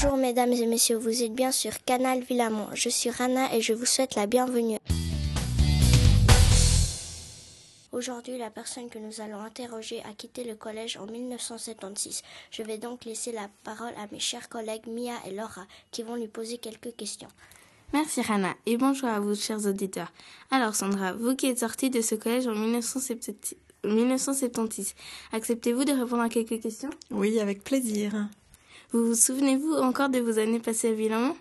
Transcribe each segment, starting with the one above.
Bonjour mesdames et messieurs, vous êtes bien sur Canal Villamont. Je suis Rana et je vous souhaite la bienvenue. Aujourd'hui, la personne que nous allons interroger a quitté le collège en 1976. Je vais donc laisser la parole à mes chers collègues Mia et Laura qui vont lui poser quelques questions. Merci Rana et bonjour à vous chers auditeurs. Alors Sandra, vous qui êtes sortie de ce collège en 1976, acceptez-vous de répondre à quelques questions? Oui, avec plaisir. Vous vous souvenez-vous encore de vos années passées à Villamont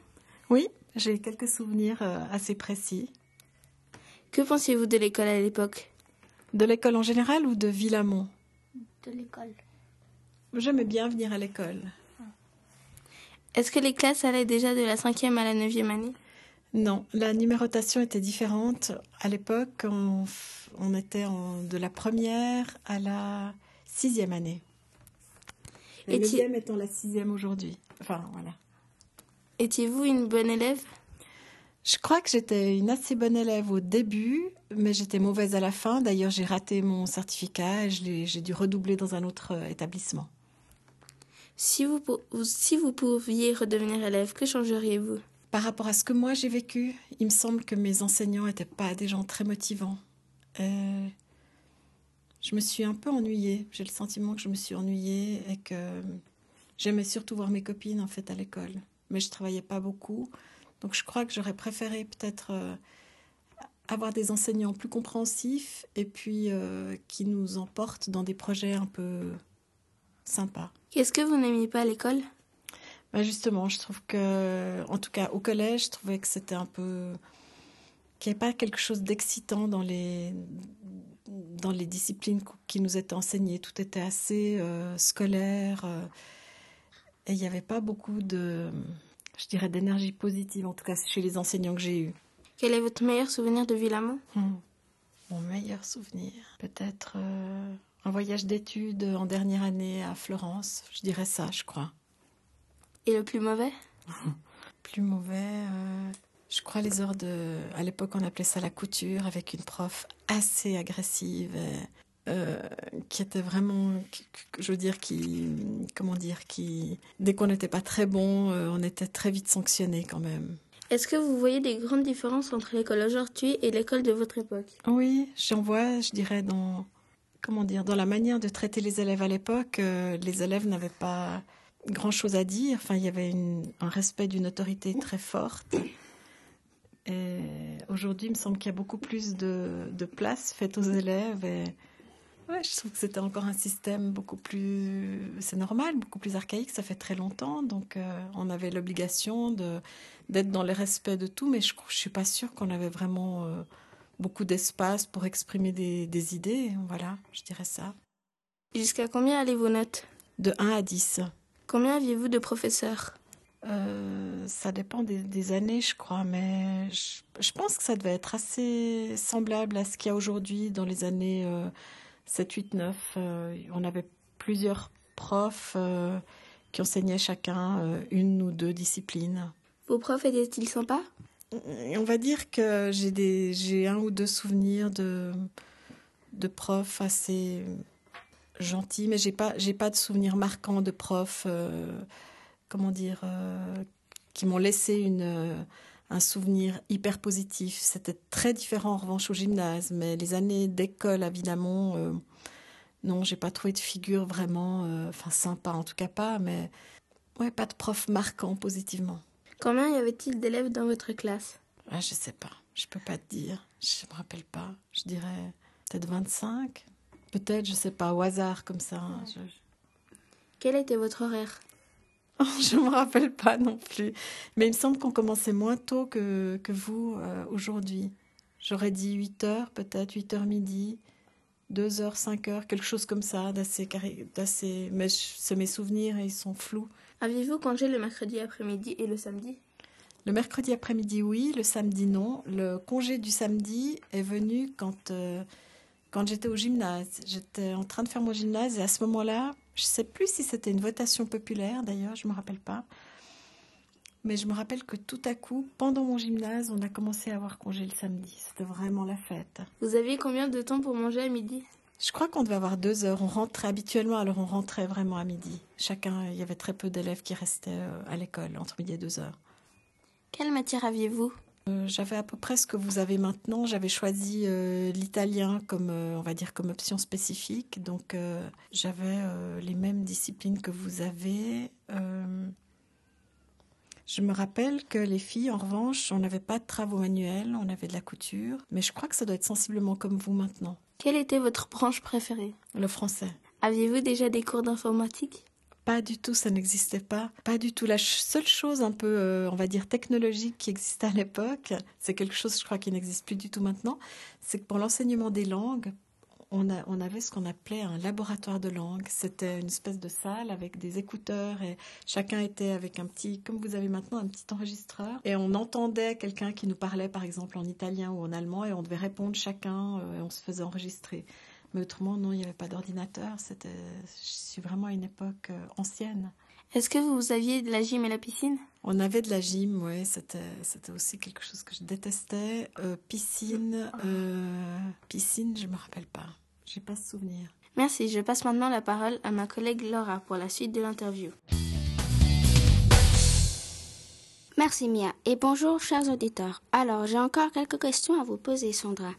Oui, j'ai quelques souvenirs euh, assez précis. Que pensiez-vous de l'école à l'époque? De l'école en général ou de Villamont? De l'école. J'aimais bien venir à l'école. Est-ce que les classes allaient déjà de la cinquième à la neuvième année? Non, la numérotation était différente. À l'époque, on, on était en, de la première à la sixième année. La neuvième étant la sixième aujourd'hui. Enfin, voilà. Étiez-vous une bonne élève? Je crois que j'étais une assez bonne élève au début, mais j'étais mauvaise à la fin. D'ailleurs, j'ai raté mon certificat et j'ai dû redoubler dans un autre euh, établissement. si vous, pou- si vous pouviez redevenir élève, que changeriez-vous? Par rapport à ce que moi j'ai vécu, il me semble que mes enseignants n'étaient pas des gens très motivants. Euh, je me suis un peu ennuyée. J'ai le sentiment que je me suis ennuyée et que j'aimais surtout voir mes copines en fait à l'école. Mais je travaillais pas beaucoup. Donc je crois que j'aurais préféré peut-être euh, avoir des enseignants plus compréhensifs et puis euh, qui nous emportent dans des projets un peu sympas. Qu'est-ce que vous n'aimiez pas à l'école? Bah, justement, je trouve que, en tout cas au collège, je trouvais que c'était un peu. qu'il n'y avait pas quelque chose d'excitant dans les, dans les disciplines qu- qui nous étaient enseignées. Tout était assez euh, scolaire euh, et il n'y avait pas beaucoup de. je dirais d'énergie positive, en tout cas chez les enseignants que j'ai eus. Quel est votre meilleur souvenir de Villamont? Hmm. Mon meilleur souvenir, peut-être euh, un voyage d'études en dernière année à Florence. Je dirais ça, je crois. Et le plus mauvais? Plus mauvais, je crois les heures de... À l'époque, on appelait ça la couture, avec une prof assez agressive, et, euh, qui était vraiment, je veux dire, qui... Comment dire qui Dès qu'on n'était pas très bon, euh, on était très vite sanctionné quand même. Est-ce que vous voyez des grandes différences entre l'école aujourd'hui et l'école de votre époque? Oui, j'en vois, je dirais, dans... Comment dire Dans la manière de traiter les élèves à l'époque, euh, les élèves n'avaient pas grand-chose à dire. Enfin, il y avait une- un respect d'une autorité très forte. Et aujourd'hui, il me semble qu'il y a beaucoup plus de, de place faite aux élèves. Et ouais, je trouve que c'était encore un système beaucoup plus, c'est normal, beaucoup plus archaïque. Ça fait très longtemps, donc euh, on avait l'obligation d'être dans le respect de tout. Mais je, je suis pas sûre qu'on avait vraiment euh, beaucoup d'espace pour exprimer des, des idées. Voilà, je dirais ça. Jusqu'à combien allez vos notes? De 1 à 10. Combien aviez-vous de professeurs? Euh, ça dépend des, des années, je crois, mais je, je pense que ça devait être assez semblable à ce qu'il y a aujourd'hui dans les années euh, 7, 8, 9. Euh, on avait plusieurs profs euh, qui enseignaient chacun euh, une ou deux disciplines. Vos profs étaient-ils sympas? On va dire que j'ai un ou deux souvenirs de de profs assez gentils, mais j'ai pas pas de souvenirs marquants de profs comment dire euh, qui m'ont laissé une euh, un souvenir hyper positif. C'était très différent en revanche au gymnase, mais les années d'école à Villamont, euh, non, j'ai pas trouvé de figure vraiment, euh, enfin sympa en tout cas pas, mais ouais, pas de prof marquant positivement. Combien y avait-il d'élèves dans votre classe? Ah, je sais pas. Je peux pas te dire. Je me rappelle pas. Je dirais peut-être 25. Peut-être, je sais pas, au hasard comme ça. hein. Je, Quel était votre horaire? je me rappelle pas non plus. Mais il me semble qu'on commençait moins tôt que, que vous euh, aujourd'hui. J'aurais dit 8 heures, peut-être 8 heures midi, 2 heures, 5 heures, quelque chose comme ça, d'assez carré, d'assez. Mais c'est mes souvenirs et ils sont flous. Aviez-vous congé le mercredi après-midi et le samedi? Le mercredi après-midi, oui. Le samedi, non. Le congé du samedi est venu quand, euh, quand j'étais au gymnase. J'étais en train de faire mon gymnase et à ce moment-là, je ne sais plus si c'était une votation populaire d'ailleurs, je ne me rappelle pas. Mais je me rappelle que tout à coup, pendant mon gymnase, on a commencé à avoir congé le samedi. C'était vraiment la fête. Vous aviez combien de temps pour manger à midi? Je crois qu'on devait avoir deux heures. On rentrait habituellement, alors on rentrait vraiment à midi. Chacun, il y avait très peu d'élèves qui restaient euh, à l'école entre midi et deux heures. Quelle matière aviez-vous? J'avais à peu près ce que vous avez maintenant. J'avais choisi euh, l'italien comme, on va dire, comme option spécifique. Donc, j'avais les mêmes disciplines que vous avez. Je me rappelle que les filles, en revanche, on n'avait pas de travaux manuels, on avait de la couture, mais je crois que ça doit être sensiblement comme vous maintenant. Quelle était votre branche préférée? Le français. Aviez-vous déjà des cours d'informatique? Pas du tout, ça n'existait pas. Pas du tout. La seule chose un peu, euh, on va dire, technologique qui existait à l'époque, c'est quelque chose, je crois, qui n'existe plus du tout maintenant, c'est que pour l'enseignement des langues, on, on avait ce qu'on appelait un laboratoire de langue. C'était une espèce de salle avec des écouteurs et chacun était avec un petit, comme vous avez maintenant, un petit enregistreur. Et on entendait quelqu'un qui nous parlait, par exemple, en italien ou en allemand et on devait répondre chacun euh, et on se faisait enregistrer. Mais autrement, non, il n'y avait pas d'ordinateur. C'était, je suis vraiment à une époque euh, ancienne. Est-ce que vous aviez de la gym et la piscine? On avait de la gym, oui. C'était, c'était aussi quelque chose que je détestais. Euh, piscine, euh, piscine, je me rappelle pas. J'ai pas ce souvenir. Merci. Je passe maintenant la parole à ma collègue Laura pour la suite de l'interview. Merci Mia et bonjour chers auditeurs. Alors j'ai encore quelques questions à vous poser Sandra.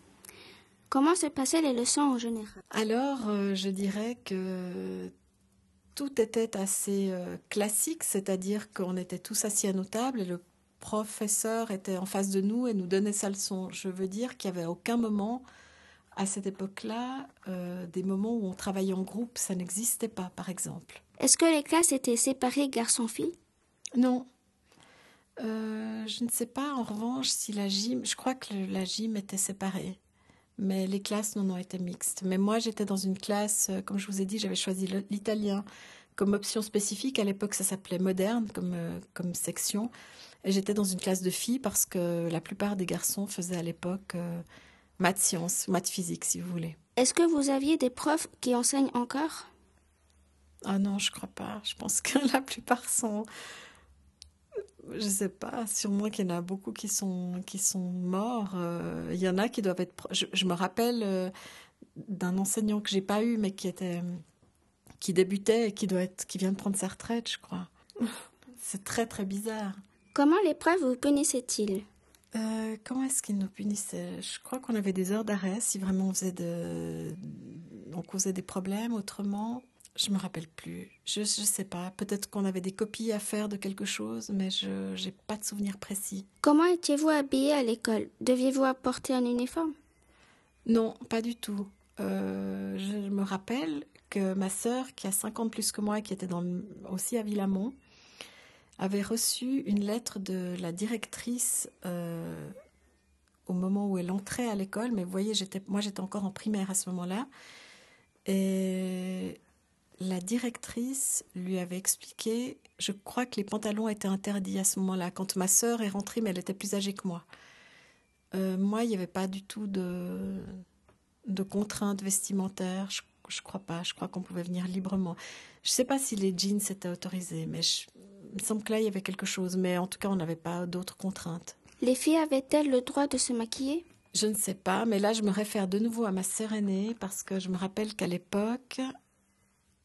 Comment se passaient les leçons en général? Alors euh, je dirais que tout était assez euh, classique, c'est-à-dire qu'on était tous assis à nos tables et le professeur était en face de nous et nous donnait sa leçon. Je veux dire qu'il n'y avait aucun moment à cette époque-là, euh, des moments où on travaillait en groupe, ça n'existait pas, par exemple. Est-ce que les classes étaient séparées garçons-filles Non. Euh, je ne sais pas, en revanche, si la gym, je crois que la gym était séparée mais les classes non ont été mixtes. Mais moi, j'étais dans une classe, euh, comme je vous ai dit, j'avais choisi l'italien comme option spécifique. À l'époque, ça s'appelait moderne comme, euh, comme section. Et j'étais dans une classe de filles parce que la plupart des garçons faisaient à l'époque euh, maths sciences, maths physique, si vous voulez. Est-ce que vous aviez des profs qui enseignent encore? Ah non, je crois pas. Je pense que la plupart sont je sais pas, sûrement qu'il y en a beaucoup qui sont, qui sont morts. Euh, il y en a qui doivent être. Je, me rappelle euh, d'un enseignant que j'ai pas eu, mais qui était, qui débutait et qui doit être, qui vient de prendre sa retraite, je crois. C'est très très bizarre. Comment l'épreuve vous punissait-il euh, comment est-ce qu'il nous punissait Je crois qu'on avait des heures d'arrêt si vraiment on faisait de, on causait des problèmes. Autrement, je me rappelle plus. Je ne sais pas. Peut-être qu'on avait des copies à faire de quelque chose, mais je n'ai pas de souvenir précis. Comment étiez-vous habillé à l'école? Deviez-vous apporter un uniforme? Non, pas du tout. Euh, je me rappelle que ma sœur, qui a 50 plus que moi et qui était dans aussi à Villamont, avait reçu une lettre de la directrice euh, au moment où elle entrait à l'école. Mais vous voyez, moi j'étais encore en primaire à ce moment-là. Et la directrice lui avait expliqué, je crois que les pantalons étaient interdits à ce moment-là, quand ma sœur est rentrée, mais elle était plus âgée que moi. Euh, moi, il n'y avait pas du tout de, de contraintes vestimentaires, je, crois pas, je crois qu'on pouvait venir librement. Je ne sais pas si les jeans étaient autorisés, mais il me semble que là, il y avait quelque chose, mais en tout cas, on n'avait pas d'autres contraintes. Les filles avaient-elles le droit de se maquiller? Je ne sais pas, mais là je me réfère de nouveau à ma sœur aînée parce que je me rappelle qu'à l'époque,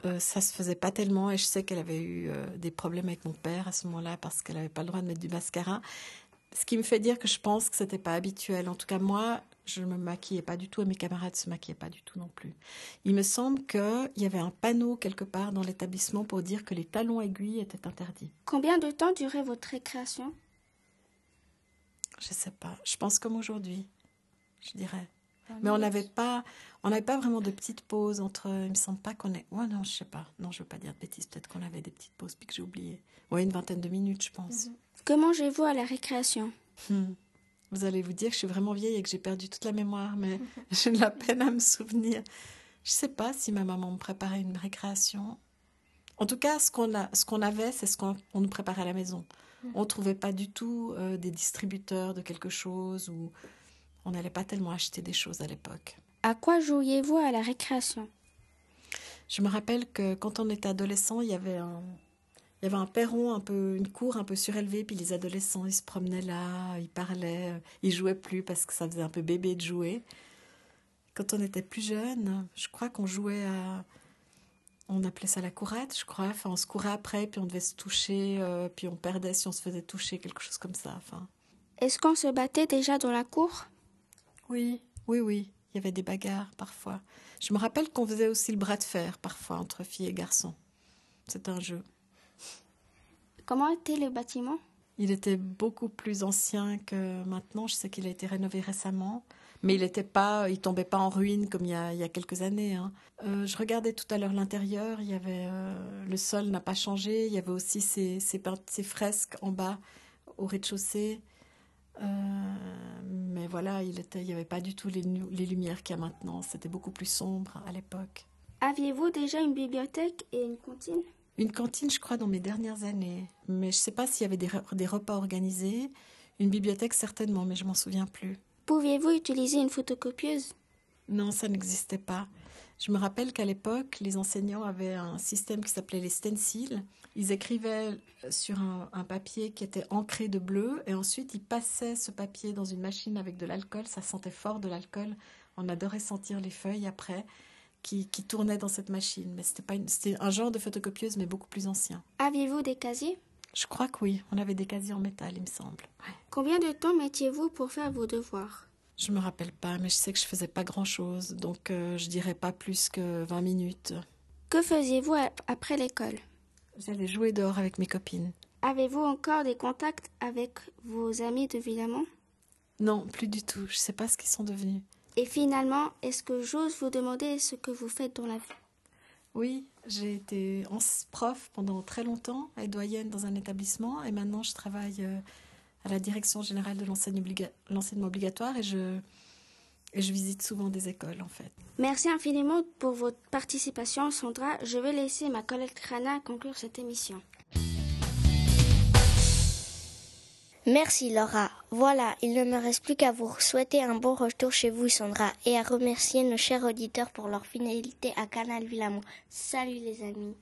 euh, ça se faisait pas tellement et je sais qu'elle avait eu euh, des problèmes avec mon père à ce moment-là parce qu'elle n'avait pas le droit de mettre du mascara. Ce qui me fait dire que je pense que c'était pas habituel. En tout cas, moi, je ne me maquillais pas du tout et mes camarades se maquillaient pas du tout non plus. Il me semble qu'il y avait un panneau quelque part dans l'établissement pour dire que les talons aiguilles étaient interdits. Combien de temps durait votre récréation? Je sais pas. Je pense comme aujourd'hui, je dirais. Mais on n'avait pas, on n'avait pas vraiment de petites pauses entre. Il me semble pas qu'on ait. Ouais, non, je sais pas. Non, je veux pas dire de bêtises. Peut-être qu'on avait des petites pauses puis que j'ai oublié. Ouais, une vingtaine de minutes, je pense. Mhm. Que mangez-vous à la récréation? Hmm. Vous allez vous dire que je suis vraiment vieille et que j'ai perdu toute la mémoire, mais j'ai de la peine à me souvenir. Je sais pas si ma maman me préparait une récréation. En tout cas, ce qu'on a, ce qu'on avait, c'est ce qu'on nous préparait à la maison. Mhm. On trouvait pas du tout euh, des distributeurs de quelque chose ou on n'allait pas tellement acheter des choses à l'époque. À quoi jouiez-vous à la récréation? Je me rappelle que quand on était adolescent, il y avait un, il y avait un perron, un peu, une cour un peu surélevée, puis les adolescents, ils se promenaient là, ils parlaient, ils jouaient plus parce que ça faisait un peu bébé de jouer. Quand on était plus jeune, je crois qu'on jouait à. On appelait ça la courette, je crois. Enfin, on se courait après, puis on devait se toucher, euh, puis on perdait si on se faisait toucher, quelque chose comme ça. Enfin. Est-ce qu'on se battait déjà dans la cour? Oui, oui, oui. Il y avait des bagarres parfois. Je me rappelle qu'on faisait aussi le bras de fer parfois entre filles et garçons. C'est un jeu. Comment était le bâtiment? Il était beaucoup plus ancien que maintenant. Je sais qu'il a été rénové récemment, mais il n'était pas, il tombait pas en ruine comme il y a, il y a quelques années. Hein. Euh, je regardais tout à l'heure l'intérieur. Il y avait euh, le sol n'a pas changé. Il y avait aussi ces, ces, ces fresques en bas au rez-de-chaussée. Euh, mais voilà, il n'y avait pas du tout les, les lumières qu'il y a maintenant. C'était beaucoup plus sombre à l'époque. Aviez-vous déjà une bibliothèque et une cantine? Une cantine, je crois, dans mes dernières années. Mais je ne sais pas s'il y avait des, des, repas organisés. Une bibliothèque, certainement, mais je m'en souviens plus. Pouviez-vous utiliser une photocopieuse? Non, ça n'existait pas. Je me rappelle qu'à l'époque, les enseignants avaient un système qui s'appelait les stencils. Ils écrivaient sur un, un, papier qui était ancré de bleu et ensuite ils passaient ce papier dans une machine avec de l'alcool. Ça sentait fort de l'alcool. On adorait sentir les feuilles après qui, qui tournaient dans cette machine. Mais c'était pas c'était un genre de photocopieuse mais beaucoup plus ancien. Aviez-vous des casiers? Je crois que oui. On avait des casiers en métal, il me semble. Ouais. Combien de temps mettiez-vous pour faire vos devoirs? Je me rappelle pas, mais je sais que je faisais pas grand chose, donc euh, je dirais pas plus que 20 minutes. Que faisiez-vous après l'école? J'allais jouer dehors avec mes copines. Avez-vous encore des contacts avec vos amis de Villamont Non, plus du tout. Je sais pas ce qu'ils sont devenus. Et finalement, est-ce que j'ose vous demander ce que vous faites dans la vie? Oui, j'ai été prof pendant très longtemps, et doyenne dans un établissement, et maintenant je travaille. À la direction générale de l'enseignement obligatoire et je, et je visite souvent des écoles en fait. Merci infiniment pour votre participation Sandra. Je vais laisser ma collègue Rana conclure cette émission. Merci Laura. Voilà, il ne me reste plus qu'à vous souhaiter un bon retour chez vous Sandra et à remercier nos chers auditeurs pour leur fidélité à Canal Villamont. Salut les amis.